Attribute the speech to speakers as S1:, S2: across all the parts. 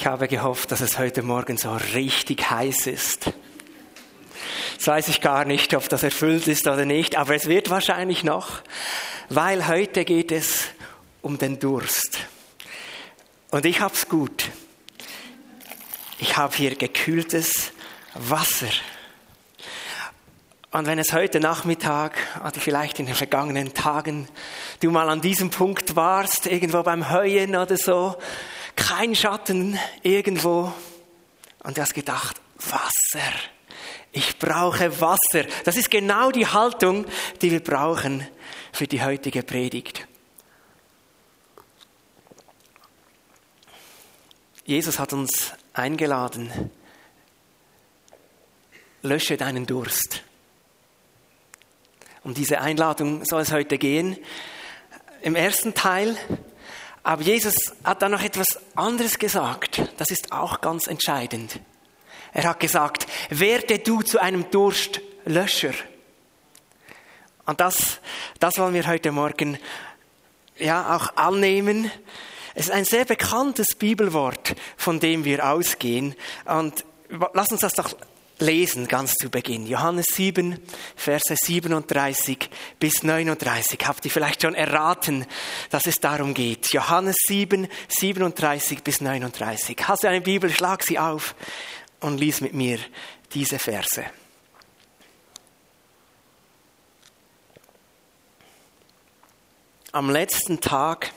S1: Ich habe gehofft, dass es heute Morgen so richtig heiß ist. Das weiß ich gar nicht, ob das erfüllt ist oder nicht, aber es wird wahrscheinlich noch, weil heute geht es um den Durst. Und ich hab's gut. Ich habe hier gekühltes Wasser. Und wenn es heute Nachmittag oder vielleicht in den vergangenen Tagen du mal an diesem Punkt warst, irgendwo beim Heuen oder so, kein Schatten irgendwo, und du hast gedacht, Wasser, ich brauche Wasser. Das ist genau die Haltung, die wir brauchen für die heutige Predigt. Jesus hat uns eingeladen, lösche deinen Durst. Um diese Einladung soll es heute gehen. Im ersten Teil. Aber Jesus hat dann noch etwas anderes gesagt. Das ist auch ganz entscheidend. Er hat gesagt, werde du zu einem Durstlöscher. Und das, das wollen wir heute Morgen ja auch annehmen. Es ist ein sehr bekanntes Bibelwort, von dem wir ausgehen. Und lass uns das doch lesen, ganz zu Beginn. Johannes 7, Verse 37 bis 39. Habt ihr vielleicht schon erraten, dass es darum geht? Johannes 7, 37 bis 39. Hast du eine Bibel, schlag sie auf und lies mit mir diese Verse. Am letzten Tag,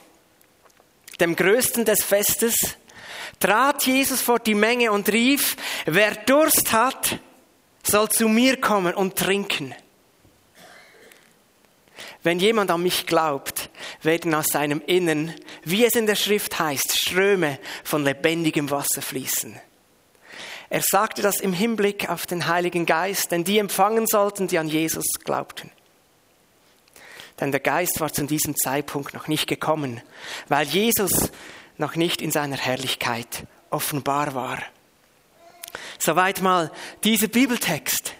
S1: dem größten des Festes, trat Jesus vor die Menge und rief, wer Durst hat, soll zu mir kommen und trinken. Wenn jemand an mich glaubt, werden aus seinem Innern, wie es in der Schrift heißt, Ströme von lebendigem Wasser fließen. Er sagte das im Hinblick auf den Heiligen Geist, denn die empfangen sollten, die an Jesus glaubten. Denn der Geist war zu diesem Zeitpunkt noch nicht gekommen, weil Jesus noch nicht in seiner Herrlichkeit offenbar war. Soweit mal dieser Bibeltext.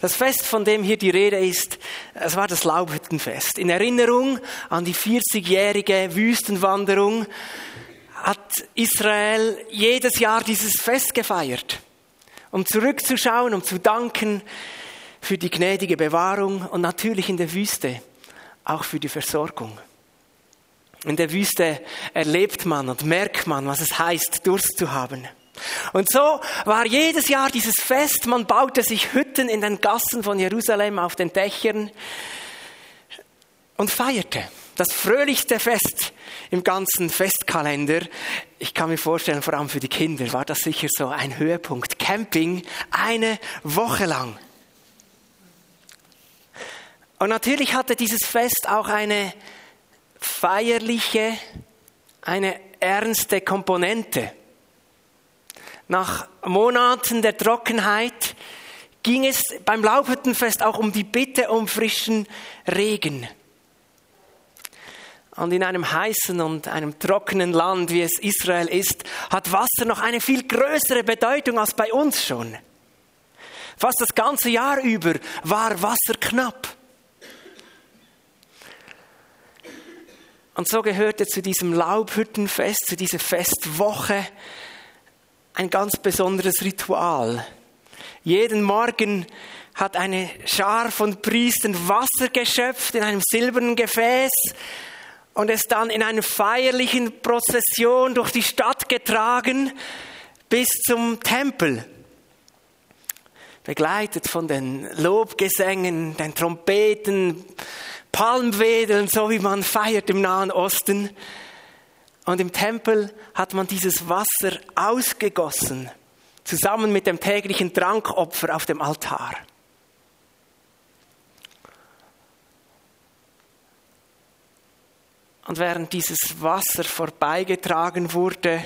S1: Das Fest, von dem hier die Rede ist, es war das Laubhüttenfest. In Erinnerung an die 40-jährige Wüstenwanderung hat Israel jedes Jahr dieses Fest gefeiert, um zurückzuschauen, um zu danken für die gnädige Bewahrung und natürlich in der Wüste auch für die Versorgung. In der Wüste erlebt man und merkt man, was es heißt, Durst zu haben. Und so war jedes Jahr dieses Fest, man baute sich Hütten in den Gassen von Jerusalem auf den Dächern und feierte. Das fröhlichste Fest im ganzen Festkalender. Ich kann mir vorstellen, vor allem für die Kinder war das sicher so ein Höhepunkt. Camping eine Woche lang. Und natürlich hatte dieses Fest auch eine feierliche, eine ernste Komponente. Nach Monaten der Trockenheit ging es beim Laubhüttenfest auch um die Bitte um frischen Regen. Und in einem heißen und einem trockenen Land, wie es Israel ist, hat Wasser noch eine viel größere Bedeutung als bei uns schon. Fast das ganze Jahr über war Wasser knapp. Und so gehörte zu diesem Laubhüttenfest, zu dieser Festwoche, ein ganz besonderes Ritual. Jeden Morgen hat eine Schar von Priestern Wasser geschöpft in einem silbernen Gefäß und es dann in einer feierlichen Prozession durch die Stadt getragen bis zum Tempel. Begleitet von den Lobgesängen, den Trompeten, Palmwedeln, so wie man feiert im Nahen Osten. Und im Tempel hat man dieses Wasser ausgegossen, zusammen mit dem täglichen Trankopfer auf dem Altar. Und während dieses Wasser vorbeigetragen wurde,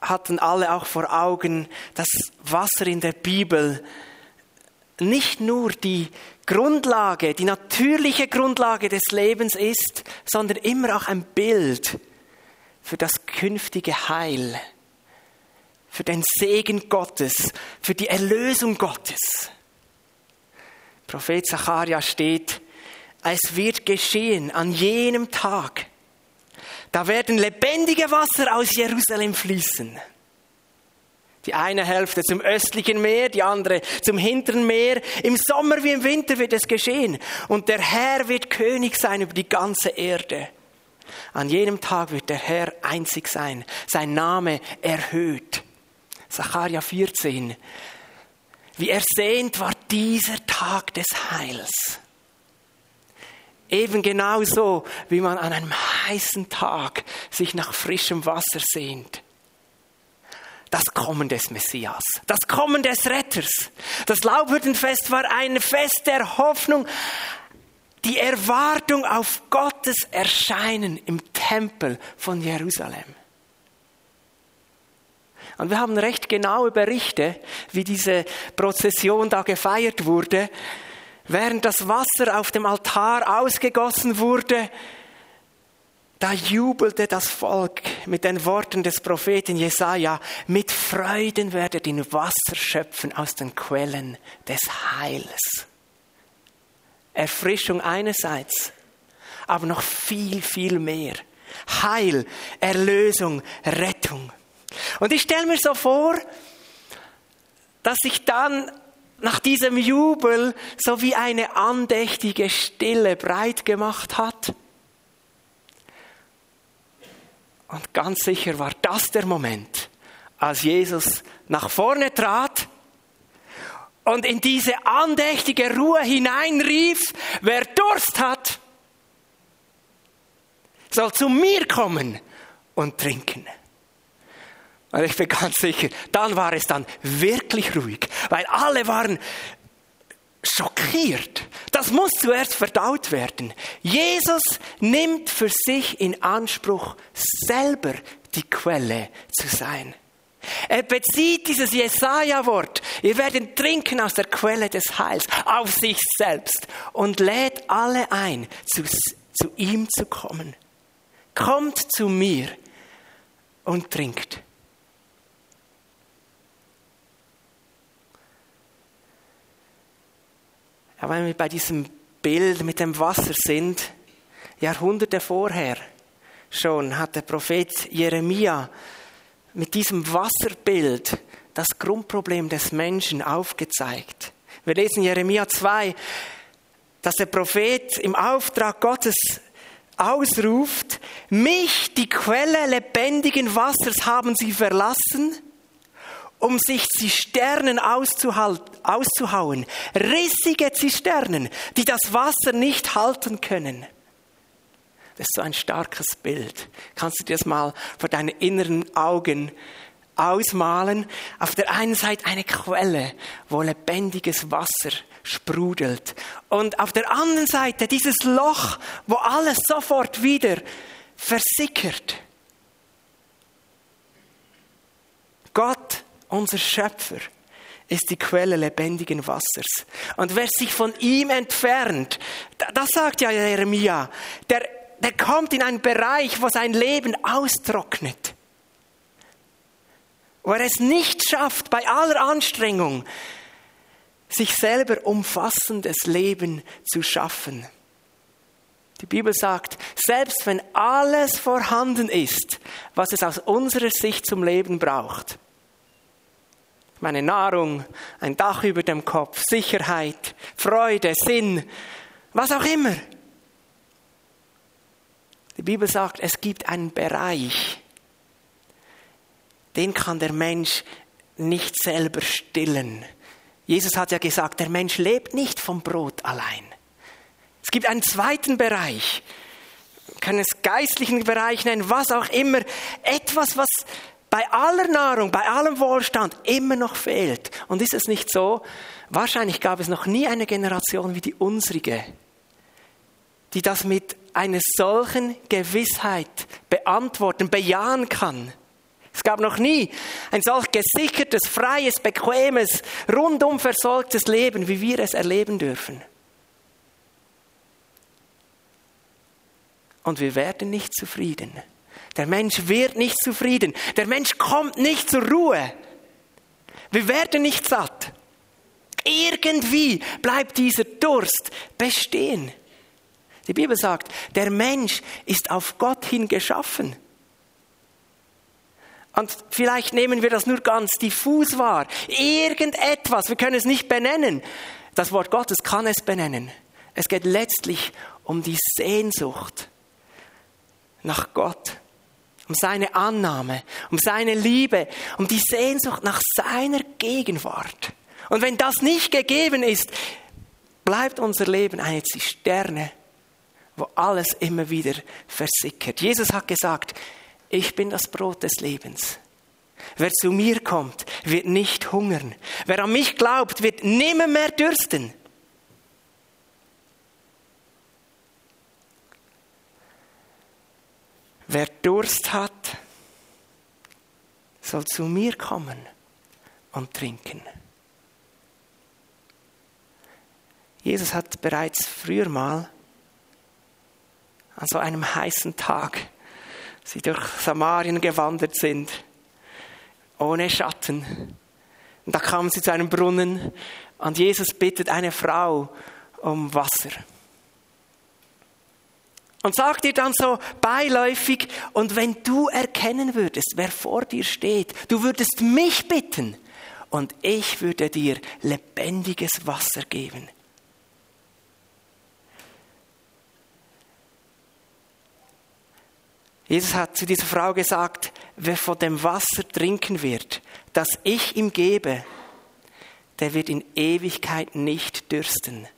S1: hatten alle auch vor Augen, dass Wasser in der Bibel nicht nur die Grundlage, die natürliche Grundlage des Lebens ist, sondern immer auch ein Bild für das künftige Heil, für den Segen Gottes, für die Erlösung Gottes. Prophet Zacharia steht, es wird geschehen an jenem Tag, Da werden lebendige Wasser aus Jerusalem fließen. Die eine Hälfte zum östlichen Meer, die andere zum hinteren Meer. Im Sommer wie im Winter wird es geschehen. Und der Herr wird König sein über die ganze Erde. An jenem Tag wird der Herr einzig sein, sein Name erhöht. Sacharja 14. Wie ersehnt war dieser Tag des Heils. Eben genauso, wie man an einem heißen Tag sich nach frischem Wasser sehnt. Das Kommen des Messias, das Kommen des Retters. Das Laubhüttenfest war ein Fest der Hoffnung, die Erwartung auf Gottes Erscheinen im Tempel von Jerusalem. Und wir haben recht genaue Berichte, wie diese Prozession da gefeiert wurde. Während das Wasser auf dem Altar ausgegossen wurde, da jubelte das Volk mit den Worten des Propheten Jesaja: Mit Freuden werdet ihr Wasser schöpfen aus den Quellen des Heils. Erfrischung einerseits, aber noch viel, viel mehr. Heil, Erlösung, Rettung. Und ich stelle mir so vor, dass sich dann nach diesem Jubel so wie eine andächtige Stille breit gemacht hat. Und ganz sicher war das der Moment, als Jesus nach vorne trat und in diese andächtige Ruhe hineinrief, wer Durst hat, soll zu mir kommen und trinken. Und ich bin ganz sicher, dann war es dann wirklich ruhig, weil alle waren schockiert. Das muss zuerst verdaut werden. Jesus nimmt für sich in Anspruch, selber die Quelle zu sein. Er bezieht dieses Jesaja-Wort, ihr werdet trinken aus der Quelle des Heils, auf sich selbst und lädt alle ein, zu, zu ihm zu kommen. Kommt zu mir und trinkt. Ja, wenn wir bei diesem Bild mit dem Wasser sind, Jahrhunderte vorher schon hat der Prophet Jeremia mit diesem Wasserbild das Grundproblem des Menschen aufgezeigt. Wir lesen Jeremia 2, dass der Prophet im Auftrag Gottes ausruft, mich, die Quelle lebendigen Wassers, haben sie verlassen, um sich Zisternen auszuhauen, rissige Zisternen, die das Wasser nicht halten können. Das ist so ein starkes Bild. Kannst du dir das mal vor deinen inneren Augen ausmalen? Auf der einen Seite eine Quelle, wo lebendiges Wasser sprudelt. Und auf der anderen Seite dieses Loch, wo alles sofort wieder versickert. Gott, unser Schöpfer, ist die Quelle lebendigen Wassers. Und wer sich von ihm entfernt, das sagt ja Jeremia, der der kommt in einen Bereich, wo sein Leben austrocknet. Wo er es nicht schafft, bei aller Anstrengung, sich selber umfassendes Leben zu schaffen. Die Bibel sagt, selbst wenn alles vorhanden ist, was es aus unserer Sicht zum Leben braucht, meine Nahrung, ein Dach über dem Kopf, Sicherheit, Freude, Sinn, was auch immer, die Bibel sagt, es gibt einen Bereich, den kann der Mensch nicht selber stillen. Jesus hat ja gesagt, der Mensch lebt nicht vom Brot allein. Es gibt einen zweiten Bereich, kann es geistlichen Bereich nennen, was auch immer, etwas, was bei aller Nahrung, bei allem Wohlstand immer noch fehlt. Und ist es nicht so? Wahrscheinlich gab es noch nie eine Generation wie die unsrige, die das mit einer solchen Gewissheit beantworten, bejahen kann. Es gab noch nie ein solch gesichertes, freies, bequemes, rundum versorgtes Leben, wie wir es erleben dürfen. Und wir werden nicht zufrieden. Der Mensch wird nicht zufrieden. Der Mensch kommt nicht zur Ruhe. Wir werden nicht satt. Irgendwie bleibt dieser Durst bestehen. Die Bibel sagt, der Mensch ist auf Gott hin geschaffen. Und vielleicht nehmen wir das nur ganz diffus wahr. Irgendetwas, wir können es nicht benennen. Das Wort Gottes kann es benennen. Es geht letztlich um die Sehnsucht nach Gott, um seine Annahme, um seine Liebe, um die Sehnsucht nach seiner Gegenwart. Und wenn das nicht gegeben ist, bleibt unser Leben eine Zisterne, wo alles immer wieder versickert. Jesus hat gesagt, ich bin das Brot des Lebens. Wer zu mir kommt, wird nicht hungern. Wer an mich glaubt, wird nimmer mehr dürsten. Wer Durst hat, soll zu mir kommen und trinken. Jesus hat bereits früher mal an so einem heißen Tag sie durch Samarien gewandert sind, ohne Schatten. Und da kamen sie zu einem Brunnen und Jesus bittet eine Frau um Wasser. Und sagt ihr dann so beiläufig, und wenn du erkennen würdest, wer vor dir steht, du würdest mich bitten und ich würde dir lebendiges Wasser geben. Jesus hat zu dieser Frau gesagt, wer von dem Wasser trinken wird, das ich ihm gebe, der wird in Ewigkeit nicht dürsten.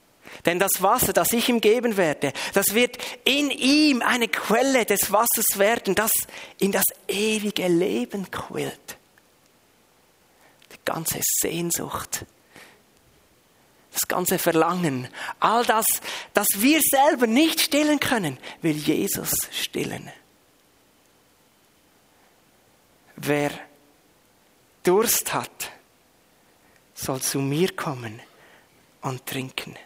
S1: Denn das Wasser, das ich ihm geben werde, das wird in ihm eine Quelle des Wassers werden, das in das ewige Leben quillt. Die ganze Sehnsucht, das ganze Verlangen, all das, das wir selber nicht stillen können, will Jesus stillen. Wer Durst hat, soll zu mir kommen und trinken.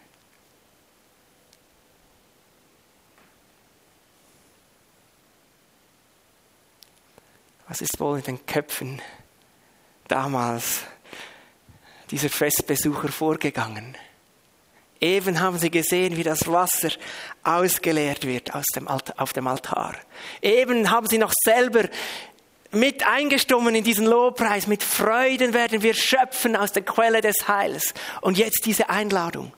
S1: Was ist wohl in den Köpfen damals dieser Festbesucher vorgegangen? Eben haben sie gesehen, wie das Wasser ausgeleert wird aus dem auf dem Altar. Eben haben sie noch selber mit eingestummen in diesen Lobpreis. Mit Freuden werden wir schöpfen aus der Quelle des Heils. Und jetzt diese Einladung.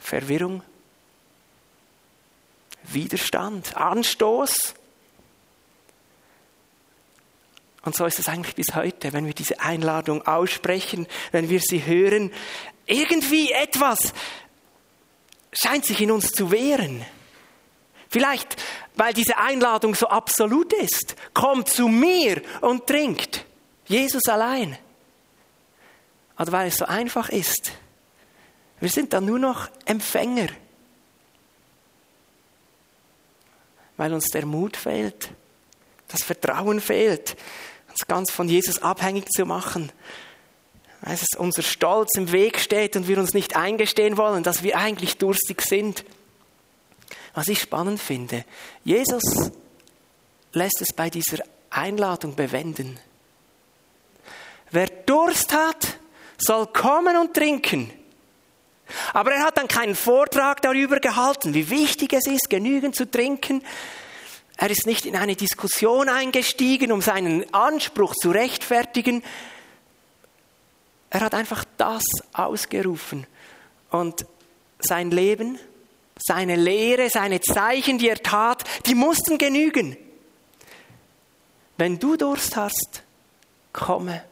S1: Verwirrung, Widerstand, Anstoß. Und so ist es eigentlich bis heute, wenn wir diese Einladung aussprechen, wenn wir sie hören. Irgendwie etwas scheint sich in uns zu wehren. Vielleicht, weil diese Einladung so absolut ist. Kommt zu mir und trinkt. Jesus allein. Oder weil es so einfach ist. Wir sind dann nur noch Empfänger. Weil uns der Mut fehlt, das Vertrauen fehlt, uns ganz von Jesus abhängig zu machen. Weil es unser Stolz im Weg steht und wir uns nicht eingestehen wollen, dass wir eigentlich durstig sind. Was ich spannend finde, Jesus lässt es bei dieser Einladung bewenden. Wer Durst hat, soll kommen und trinken. Aber er hat dann keinen Vortrag darüber gehalten, wie wichtig es ist, genügend zu trinken. Er ist nicht in eine Diskussion eingestiegen, um seinen Anspruch zu rechtfertigen. Er hat einfach das ausgerufen und sein Leben seine Lehre, seine Zeichen, die er tat, die mussten genügen. Wenn du Durst hast, komme,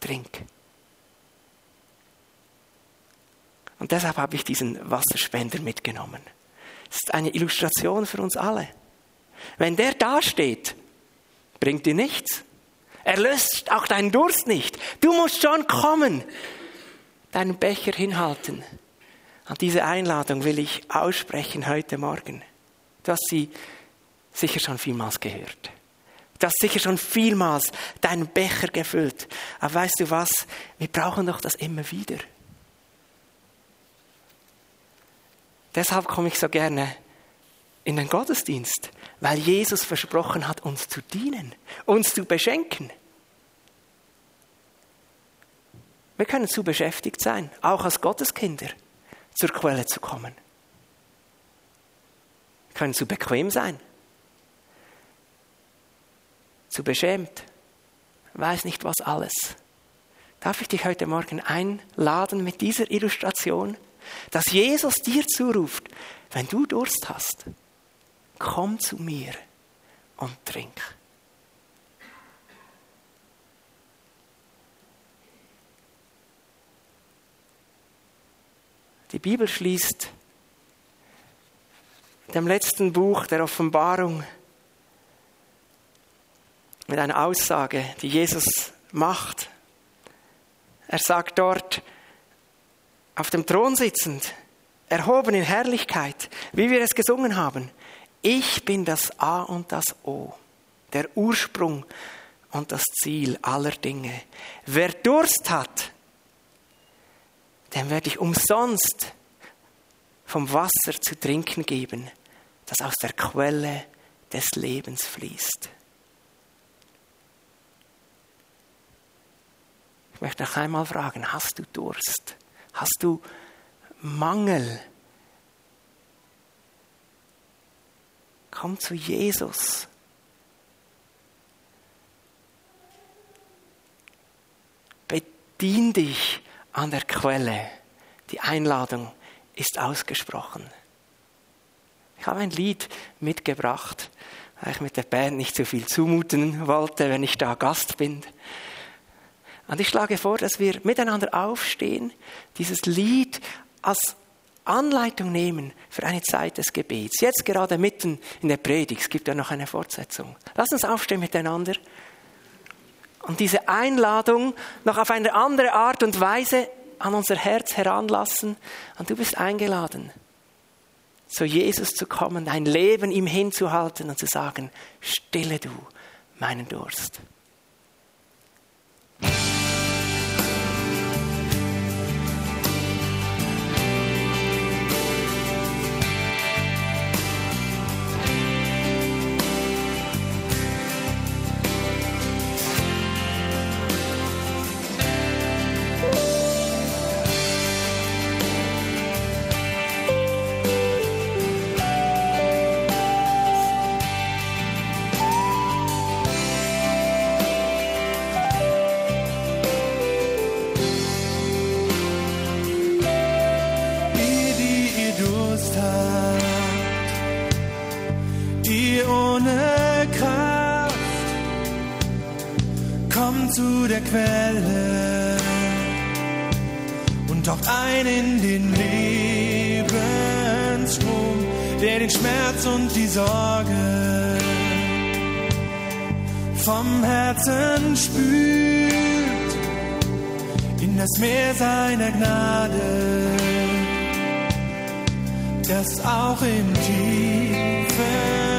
S1: trink. Und deshalb habe ich diesen Wasserspender mitgenommen. Das ist eine Illustration für uns alle. Wenn der dasteht, bringt dir nichts. Er löst auch deinen Durst nicht. Du musst schon kommen, deinen Becher hinhalten und diese Einladung will ich aussprechen heute Morgen. Du hast sie sicher schon vielmals gehört. Du hast sicher schon vielmals deinen Becher gefüllt. Aber weißt du was? Wir brauchen doch das immer wieder. Deshalb komme ich so gerne in den Gottesdienst, weil Jesus versprochen hat, uns zu dienen, uns zu beschenken. Wir können zu beschäftigt sein, auch als Gotteskinder, zur Quelle zu kommen. Wir können zu bequem sein, zu beschämt, weiß nicht was alles. Darf ich dich heute Morgen einladen mit dieser Illustration, dass Jesus dir zuruft, wenn du Durst hast, komm zu mir und trink. Die Bibel schließt dem letzten Buch der Offenbarung mit einer Aussage, die Jesus macht. Er sagt dort, auf dem Thron sitzend, erhoben in Herrlichkeit, wie wir es gesungen haben, ich bin das A und das O, der Ursprung und das Ziel aller Dinge. Wer Durst hat, dem werde ich umsonst vom Wasser zu trinken geben, das aus der Quelle des Lebens fließt. Ich möchte noch einmal fragen, hast du Durst? Hast du Mangel? Komm zu Jesus. Bedien dich an der Quelle. Die Einladung ist ausgesprochen. Ich habe ein Lied mitgebracht, weil ich mit der Band nicht so viel zumuten wollte, wenn ich da Gast bin. Und ich schlage vor, dass wir miteinander aufstehen, dieses Lied als Anleitung nehmen für eine Zeit des Gebets. Jetzt gerade mitten in der Predigt, es gibt ja noch eine Fortsetzung. Lass uns aufstehen miteinander und diese Einladung noch auf eine andere Art und Weise an unser Herz heranlassen. Und du bist eingeladen, zu Jesus zu kommen, dein Leben ihm hinzuhalten und zu sagen, stille du meinen Durst. Thank you.
S2: Herzen spült in das Meer seiner Gnade, das auch im Tiefen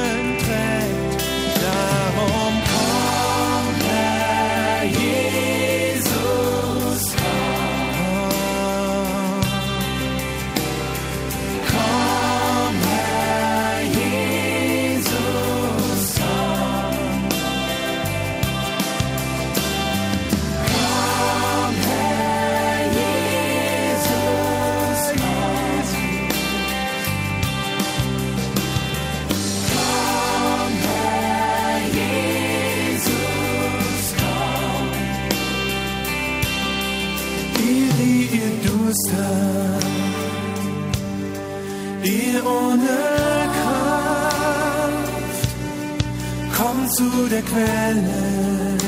S2: zu der Quelle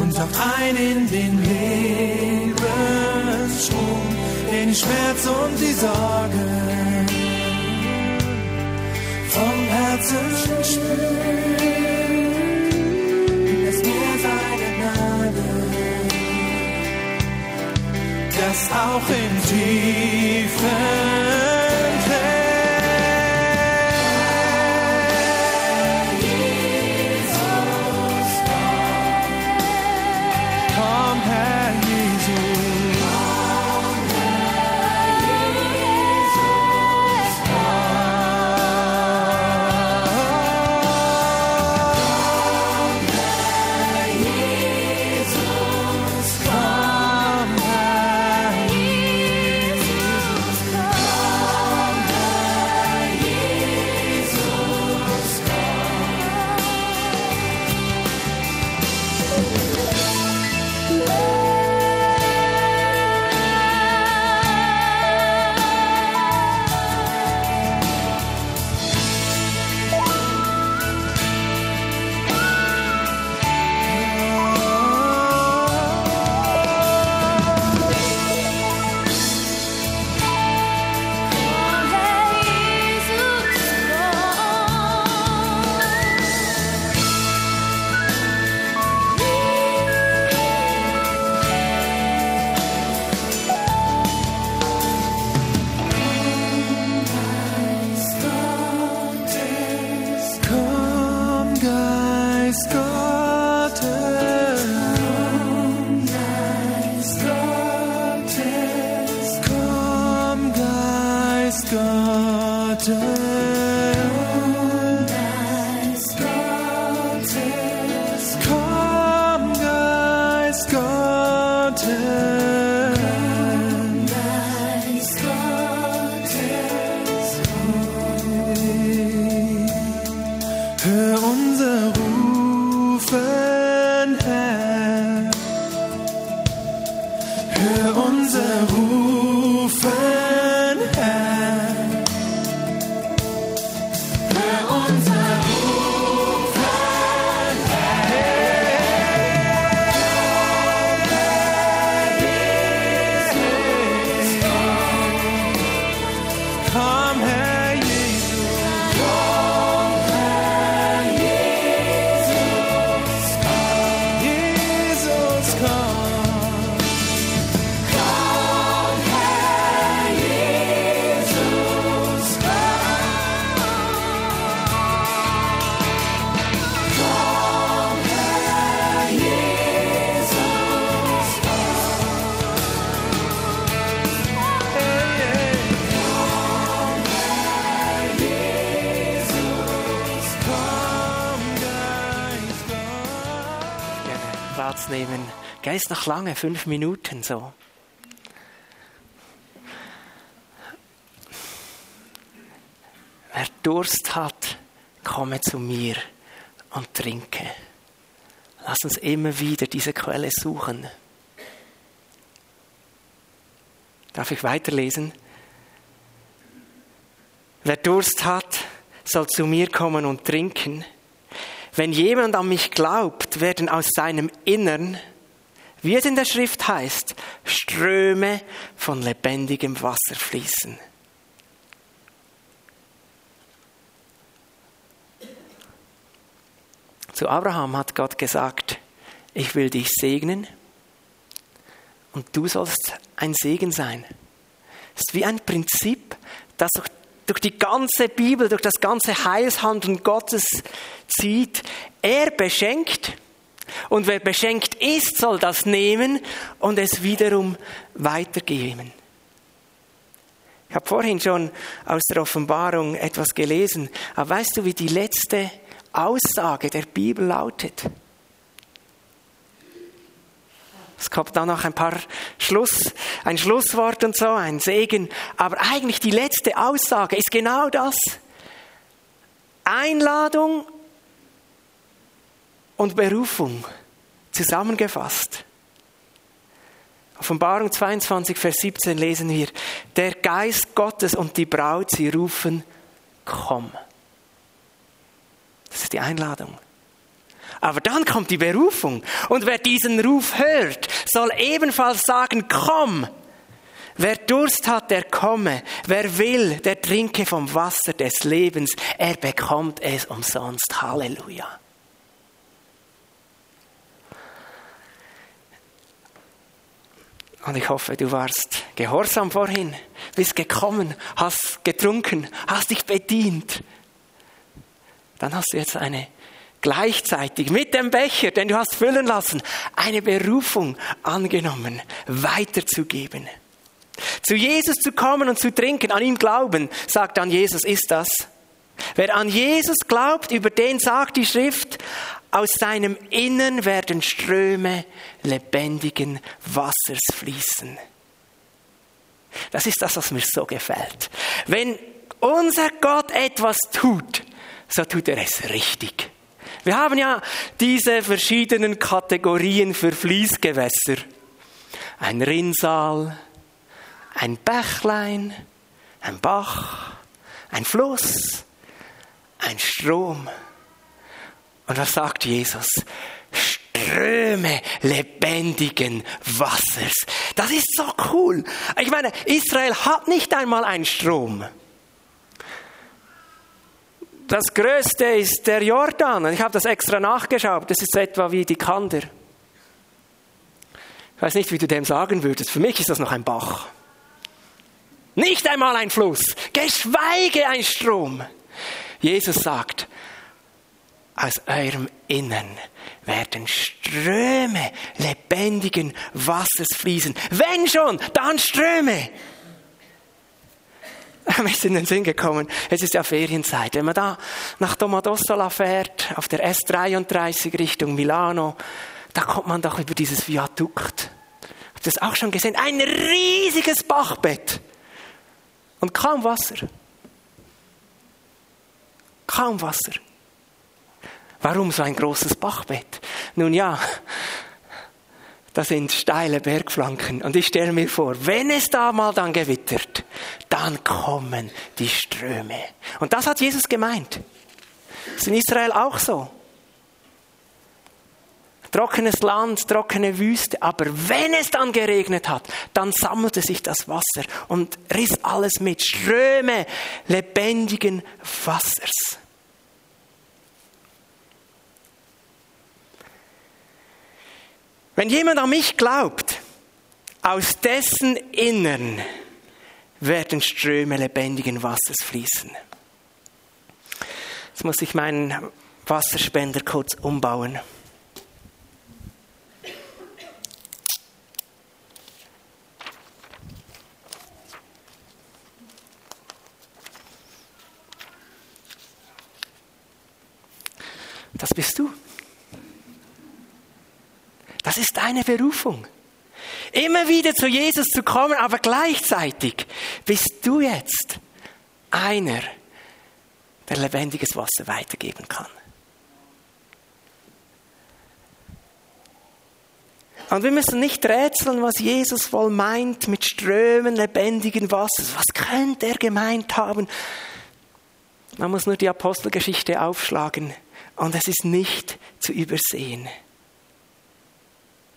S2: und taucht ein in den Lebensstrom, den Schmerz und die Sorge vom Herzen spürt, in das Meer seiner Gnade, das auch im Tiefen
S1: Geist noch lange, fünf Minuten so. Wer Durst hat, komme zu mir und trinke. Lass uns immer wieder diese Quelle suchen. Darf ich weiterlesen? Wer Durst hat, soll zu mir kommen und trinken. Wenn jemand an mich glaubt, werden aus seinem Innern, wie es in der Schrift heißt, Ströme von lebendigem Wasser fließen. Zu Abraham hat Gott gesagt, ich will dich segnen und du sollst ein Segen sein. Es ist wie ein Prinzip, das durch, durch die ganze Bibel, durch das ganze Heilshandeln Gottes zieht. Er beschenkt und wer beschenkt ist, soll das nehmen und es wiederum weitergeben. Ich habe vorhin schon aus der Offenbarung etwas gelesen, aber weißt du, wie die letzte Aussage der Bibel lautet? Es kommt dann noch ein paar Schluss, ein Schlusswort und so, ein Segen. Aber eigentlich die letzte Aussage ist genau das. Einladung und Berufung zusammengefasst. Offenbarung 22, Vers 17 lesen wir, der Geist Gottes und die Braut, sie rufen, komm. Das ist die Einladung. Aber dann kommt die Berufung. Und wer diesen Ruf hört, soll ebenfalls sagen, komm. Wer Durst hat, der komme. Wer will, der trinke vom Wasser des Lebens. Er bekommt es umsonst. Halleluja. Und ich hoffe, du warst gehorsam vorhin, bist gekommen, hast getrunken, hast dich bedient. Dann hast du jetzt eine gleichzeitig mit dem Becher, den du hast füllen lassen, eine Berufung angenommen, weiterzugeben. Zu Jesus zu kommen und zu trinken, an ihm glauben, sagt dann Jesus, ist das. Wer an Jesus glaubt, über den sagt die Schrift, aus seinem Innern werden Ströme lebendigen Wassers fließen. Das ist das, was mir so gefällt. Wenn unser Gott etwas tut, so tut er es richtig. Wir haben ja diese verschiedenen Kategorien für Fließgewässer. Ein Rinnsal, ein Bächlein, ein Bach, ein Fluss, ein Strom. Und was sagt Jesus? Ströme lebendigen Wassers. Das ist so cool. Ich meine, Israel hat nicht einmal einen Strom. Das größte ist der Jordan. Ich habe das extra nachgeschaut. Das ist etwa wie die Kander. Ich weiß nicht, wie du dem sagen würdest. Für mich ist das noch ein Bach. Nicht einmal ein Fluss, geschweige ein Strom. Jesus sagt, aus eurem Innern werden Ströme lebendigen Wassers fließen. Wenn schon, dann Ströme. Mir ist in den Sinn gekommen, es ist ja Ferienzeit. Wenn man da nach Domodossola fährt, auf der S33 Richtung Milano, da kommt man doch über dieses Viadukt. Habt ihr das auch schon gesehen? Ein riesiges Bachbett. Und kaum Wasser. Kaum Wasser. Warum so ein großes Bachbett? Nun ja, das sind steile Bergflanken. Und ich stelle mir vor, wenn es da mal dann gewittert, dann kommen die Ströme. Und das hat Jesus gemeint. Das ist in Israel auch so. Trockenes Land, trockene Wüste, aber wenn es dann geregnet hat, dann sammelte sich das Wasser und riss alles mit. Ströme lebendigen Wassers. Wenn jemand an mich glaubt, aus dessen Innern werden Ströme lebendigen Wassers fließen. Jetzt muss ich meinen Wasserspender kurz umbauen. Das bist du. Das ist deine Berufung. Immer wieder zu Jesus zu kommen, aber gleichzeitig bist du jetzt einer, der lebendiges Wasser weitergeben kann. Und wir müssen nicht rätseln, was Jesus wohl meint mit Strömen lebendigen Wassers. Was könnte er gemeint haben? Man muss nur die Apostelgeschichte aufschlagen und es ist nicht zu übersehen.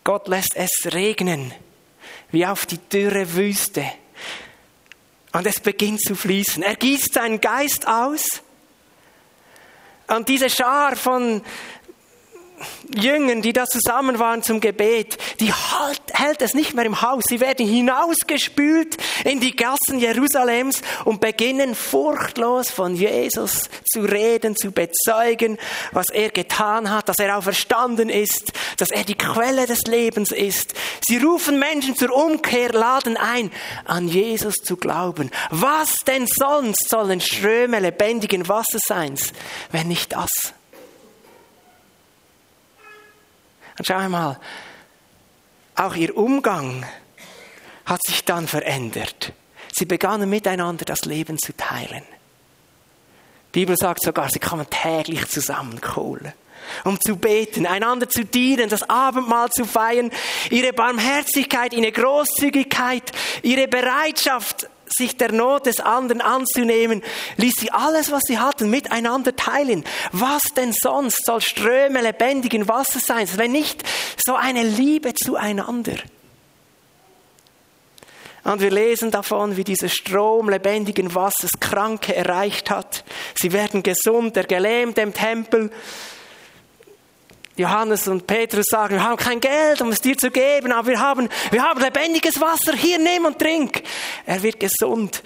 S1: Gott lässt es regnen, wie auf die dürre Wüste. Und es beginnt zu fließen. Er gießt seinen Geist aus. Und diese Schar von Jüngern, die da zusammen waren zum Gebet, die halt, hält es nicht mehr im Haus. Sie werden hinausgespült in die Gassen Jerusalems und beginnen furchtlos von Jesus zu reden, zu bezeugen, was er getan hat, dass er auferstanden ist, dass er die Quelle des Lebens ist. Sie rufen Menschen zur Umkehr, laden ein, an Jesus zu glauben. Was denn sonst sollen Ströme lebendigen Wassers sein, wenn nicht das? Und schau einmal, auch ihr Umgang hat sich dann verändert. Sie begannen miteinander das Leben zu teilen. Die Bibel sagt sogar, sie kamen täglich zusammenkohlen, um zu beten, einander zu dienen, das Abendmahl zu feiern, ihre Barmherzigkeit, ihre Großzügigkeit, ihre Bereitschaft, sich der Not des anderen anzunehmen, ließ sie alles, was sie hatten, miteinander teilen. Was denn sonst soll Ströme lebendigen Wassers sein, wenn nicht so eine Liebe zueinander? Und wir lesen davon, wie dieser Strom lebendigen Wassers Kranke erreicht hat. Sie werden gesund, der Gelähmte im Tempel Johannes und Petrus sagen, wir haben kein Geld, um es dir zu geben, aber wir haben, wir haben lebendiges Wasser, hier nimm und trink. Er wird gesund.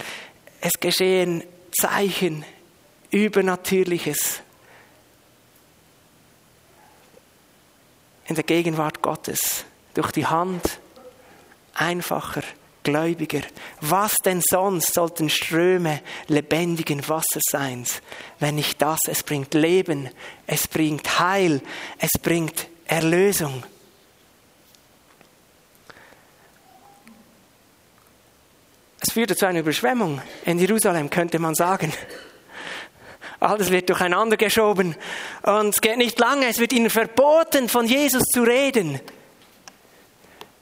S1: Es geschehen Zeichen, Übernatürliches. In der Gegenwart Gottes, durch die Hand einfacher Gläubiger. Was denn sonst sollten Ströme lebendigen Wassers sein, wenn nicht das? Es bringt Leben, es bringt Heil, es bringt Erlösung. Es führte zu einer Überschwemmung in Jerusalem, könnte man sagen. Alles wird durcheinander geschoben und es geht nicht lange, es wird ihnen verboten, von Jesus zu reden.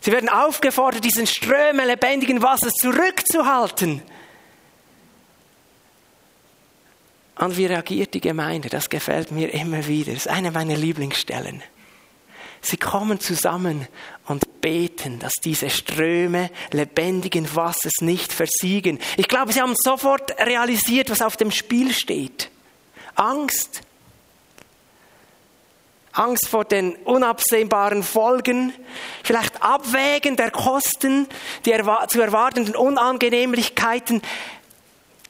S1: Sie werden aufgefordert, diesen Ströme lebendigen Wassers zurückzuhalten. Und wie reagiert die Gemeinde? Das gefällt mir immer wieder. Das ist eine meiner Lieblingsstellen. Sie kommen zusammen und beten, dass diese Ströme lebendigen Wassers nicht versiegen. Ich glaube, sie haben sofort realisiert, was auf dem Spiel steht. Angst, Angst vor den unabsehbaren Folgen, vielleicht Abwägen der Kosten, die zu erwartenden Unangenehmlichkeiten.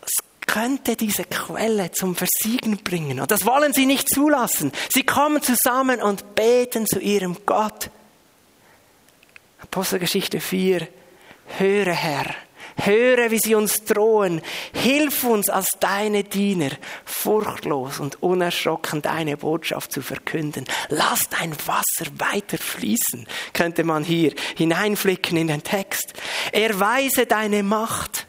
S1: Es könnte diese Quelle zum Versiegen bringen. Und das wollen sie nicht zulassen. Sie kommen zusammen und beten zu ihrem Gott. Apostelgeschichte 4. Höre Herr, Höre, wie sie uns drohen. Hilf uns als deine Diener, furchtlos und unerschrocken deine Botschaft zu verkünden. Lass dein Wasser weiter fließen, könnte man hier hineinflicken in den Text. Erweise deine Macht.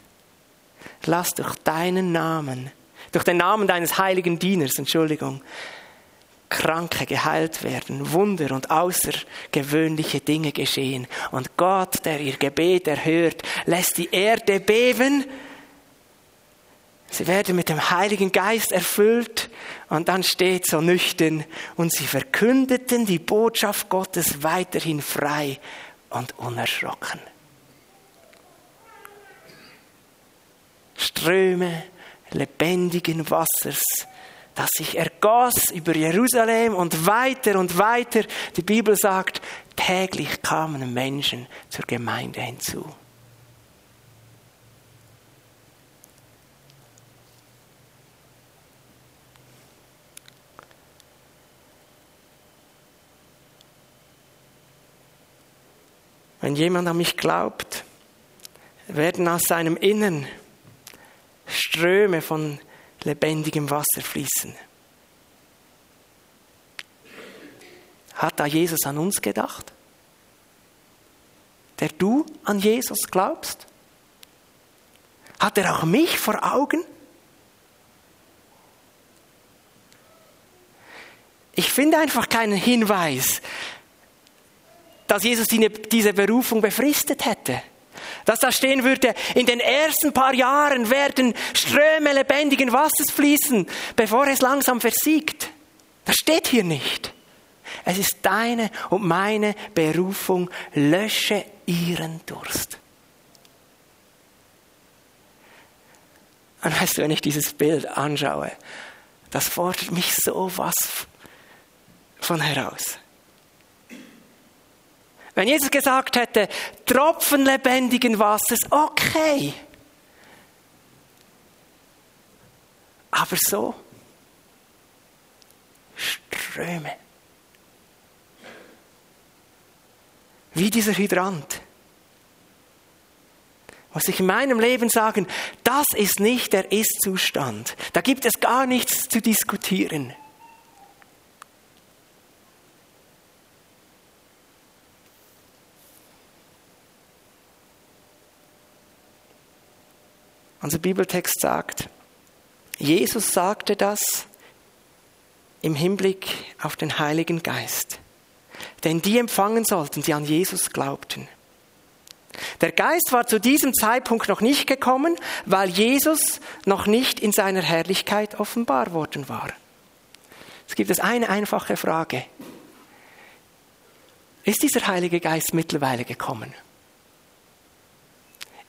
S1: Lass durch deinen Namen, durch den Namen deines heiligen Dieners, Entschuldigung, Kranke geheilt werden, Wunder und außergewöhnliche Dinge geschehen. Und Gott, der ihr Gebet erhört, lässt die Erde beben. Sie werden mit dem Heiligen Geist erfüllt und dann steht so nüchtern und sie verkündeten die Botschaft Gottes weiterhin frei und unerschrocken. Ströme lebendigen Wassers das sich ergoss über Jerusalem und weiter und weiter. Die Bibel sagt, täglich kamen Menschen zur Gemeinde hinzu. Wenn jemand an mich glaubt, werden aus seinem Innern Ströme von lebendigem Wasser fließen. Hat da Jesus an uns gedacht? Der du an Jesus glaubst? Hat er auch mich vor Augen? Ich finde einfach keinen Hinweis, dass Jesus diese Berufung befristet hätte. Dass da stehen würde, in den ersten paar Jahren werden Ströme lebendigen Wassers fließen, bevor es langsam versiegt. Das steht hier nicht. Es ist deine und meine Berufung, lösche ihren Durst. Und weißt du, wenn ich dieses Bild anschaue, das fordert mich so was von heraus. Wenn Jesus gesagt hätte, Tropfen lebendigen Wassers, okay. Aber so, Ströme. Wie dieser Hydrant. Muss ich in meinem Leben sagen, das ist nicht der Ist-Zustand. Da gibt es gar nichts zu diskutieren. Unser Bibeltext sagt, Jesus sagte das im Hinblick auf den Heiligen Geist, denn die empfangen sollten, die an Jesus glaubten. Der Geist war zu diesem Zeitpunkt noch nicht gekommen, weil Jesus noch nicht in seiner Herrlichkeit offenbar worden war. Es gibt es eine einfache Frage. Ist dieser Heilige Geist mittlerweile gekommen?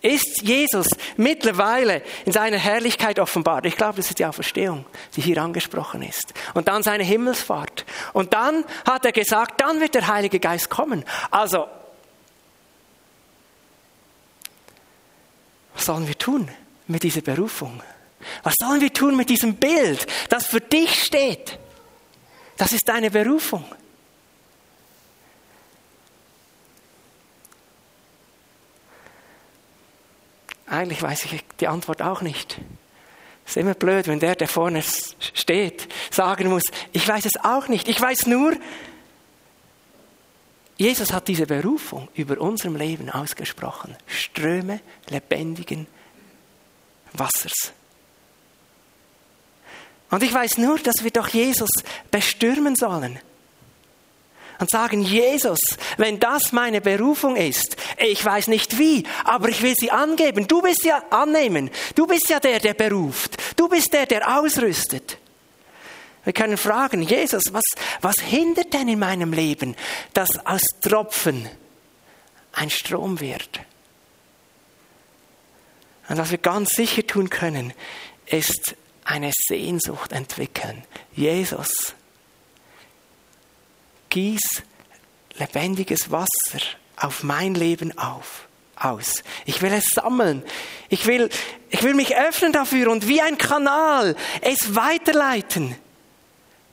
S1: Ist Jesus mittlerweile in seiner Herrlichkeit offenbart. Ich glaube, das ist die Auferstehung, die hier angesprochen ist. Und dann seine Himmelsfahrt. Und dann hat er gesagt, dann wird der Heilige Geist kommen. Also, was sollen wir tun mit dieser Berufung? Was sollen wir tun mit diesem Bild, das für dich steht? Das ist deine Berufung. Eigentlich weiß ich die Antwort auch nicht. Es ist immer blöd, wenn der, der vorne steht, sagen muss, ich weiß es auch nicht. Ich weiß nur, Jesus hat diese Berufung über unserem Leben ausgesprochen. Ströme lebendigen Wassers. Und ich weiß nur, dass wir doch Jesus bestürmen sollen und sagen, Jesus, wenn das meine Berufung ist, ich weiß nicht wie, aber ich will sie angeben. Du bist ja annehmen. Du bist ja der, der beruft. Du bist der, der ausrüstet. Wir können fragen, Jesus, was, was hindert denn in meinem Leben, dass aus Tropfen ein Strom wird? Und was wir ganz sicher tun können, ist eine Sehnsucht entwickeln. Jesus, gieß lebendiges Wasser auf mein Leben auf, aus. Ich will es sammeln. Ich will, ich will mich öffnen dafür und wie ein Kanal es weiterleiten,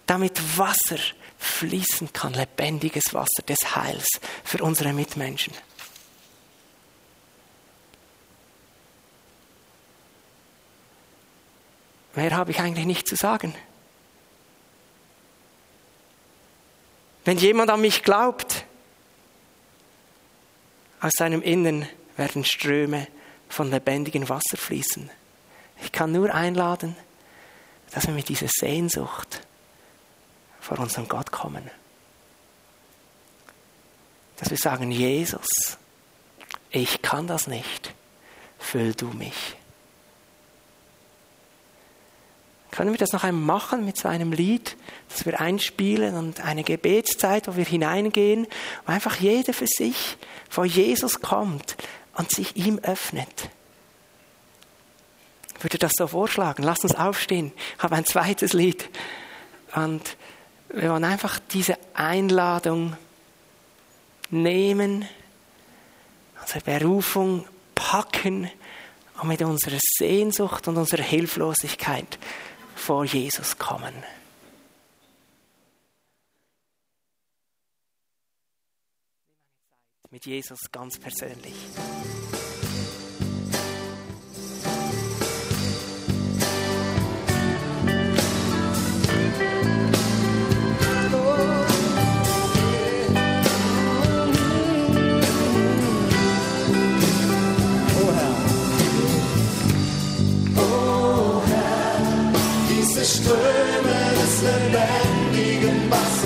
S1: damit Wasser fließen kann, lebendiges Wasser des Heils für unsere Mitmenschen. Mehr habe ich eigentlich nicht zu sagen. Wenn jemand an mich glaubt, aus seinem Innern werden Ströme von lebendigem Wasser fließen. Ich kann nur einladen, dass wir mit dieser Sehnsucht vor unseren Gott kommen. Dass wir sagen, Jesus, ich kann das nicht, füll du mich. Können wir das noch einmal machen mit so einem Lied, das wir einspielen und eine Gebetszeit, wo wir hineingehen, wo einfach jeder für sich vor Jesus kommt und sich ihm öffnet? Ich würde das so vorschlagen. Lass uns aufstehen. Ich habe ein zweites Lied. Und wir wollen einfach diese Einladung nehmen, unsere Berufung packen und mit unserer Sehnsucht und unserer Hilflosigkeit vor Jesus kommen. Mit Jesus ganz persönlich.
S2: Ströme des lebendigen Wassers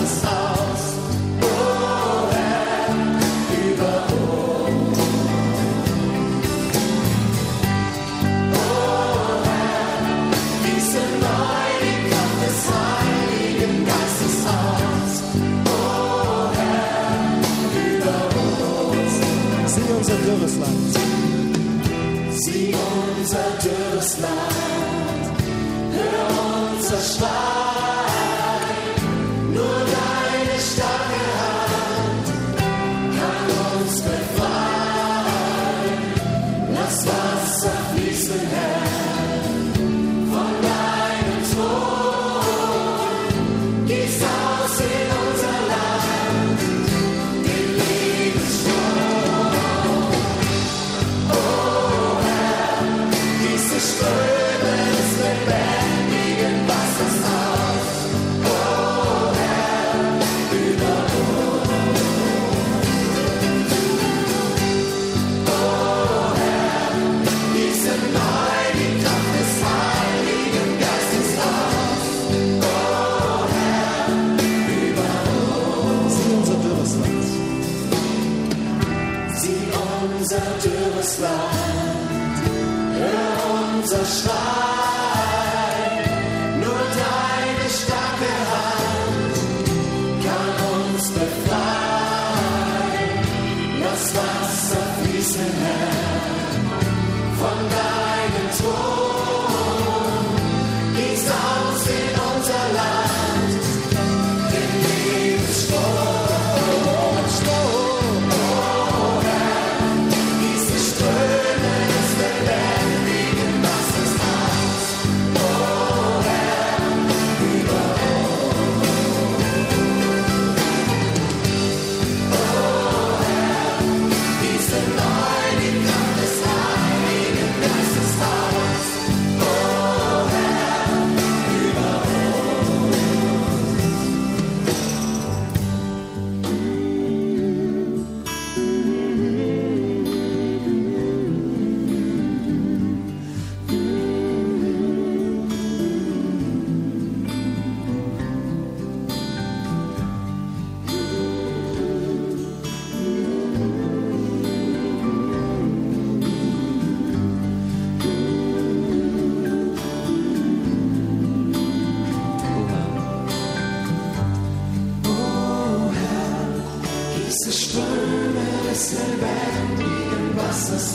S2: a Schlag.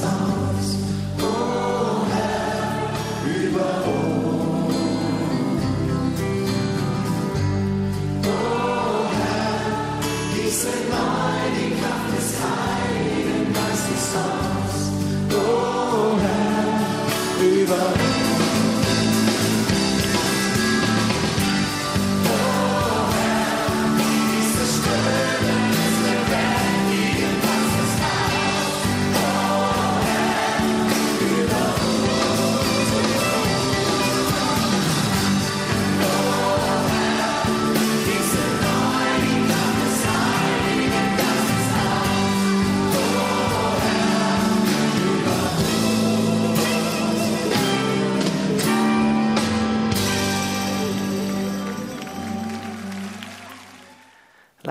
S2: alles oh Herr, über uns.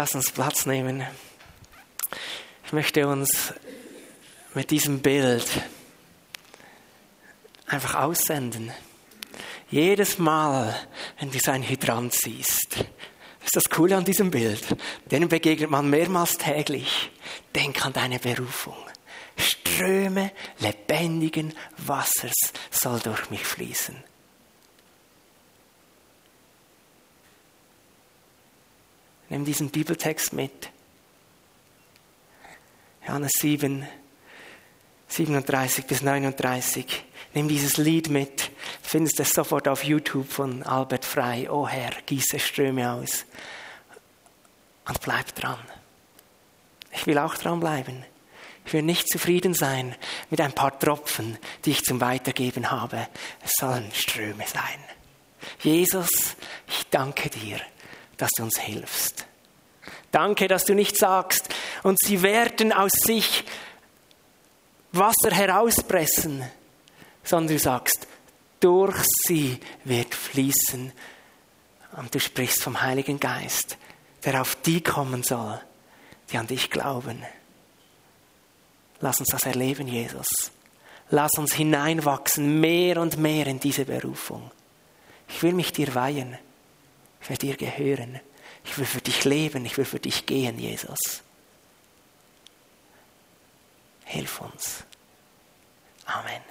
S2: Lass
S1: uns Platz nehmen. Ich möchte uns mit diesem Bild einfach aussenden. Jedes Mal, wenn du so ein Hydrant siehst, ist das Coole an diesem Bild. Denen begegnet man mehrmals täglich. Denk an deine Berufung. Ströme lebendigen Wassers soll durch mich fließen. Nimm diesen Bibeltext mit. Johannes 7, 37 bis 39. Nimm dieses Lied mit. Findest es sofort auf YouTube von Albert Frei. Oh Herr, gieße Ströme aus. Und bleib dran. Ich will auch dran bleiben. Ich will nicht zufrieden sein mit ein paar Tropfen, die ich zum Weitergeben habe. Es sollen Ströme sein. Jesus, ich danke dir, dass du uns hilfst. Danke, dass du nicht sagst, und sie werden aus sich Wasser herauspressen, sondern du sagst, durch sie wird fließen. Und du sprichst vom Heiligen Geist, der auf die kommen soll, die an dich glauben. Lass uns das erleben, Jesus. Lass uns hineinwachsen, mehr und mehr in diese Berufung. Ich will mich dir weihen. Ich will dir gehören. Ich will für dich leben. Ich will für dich gehen, Jesus. Hilf uns. Amen.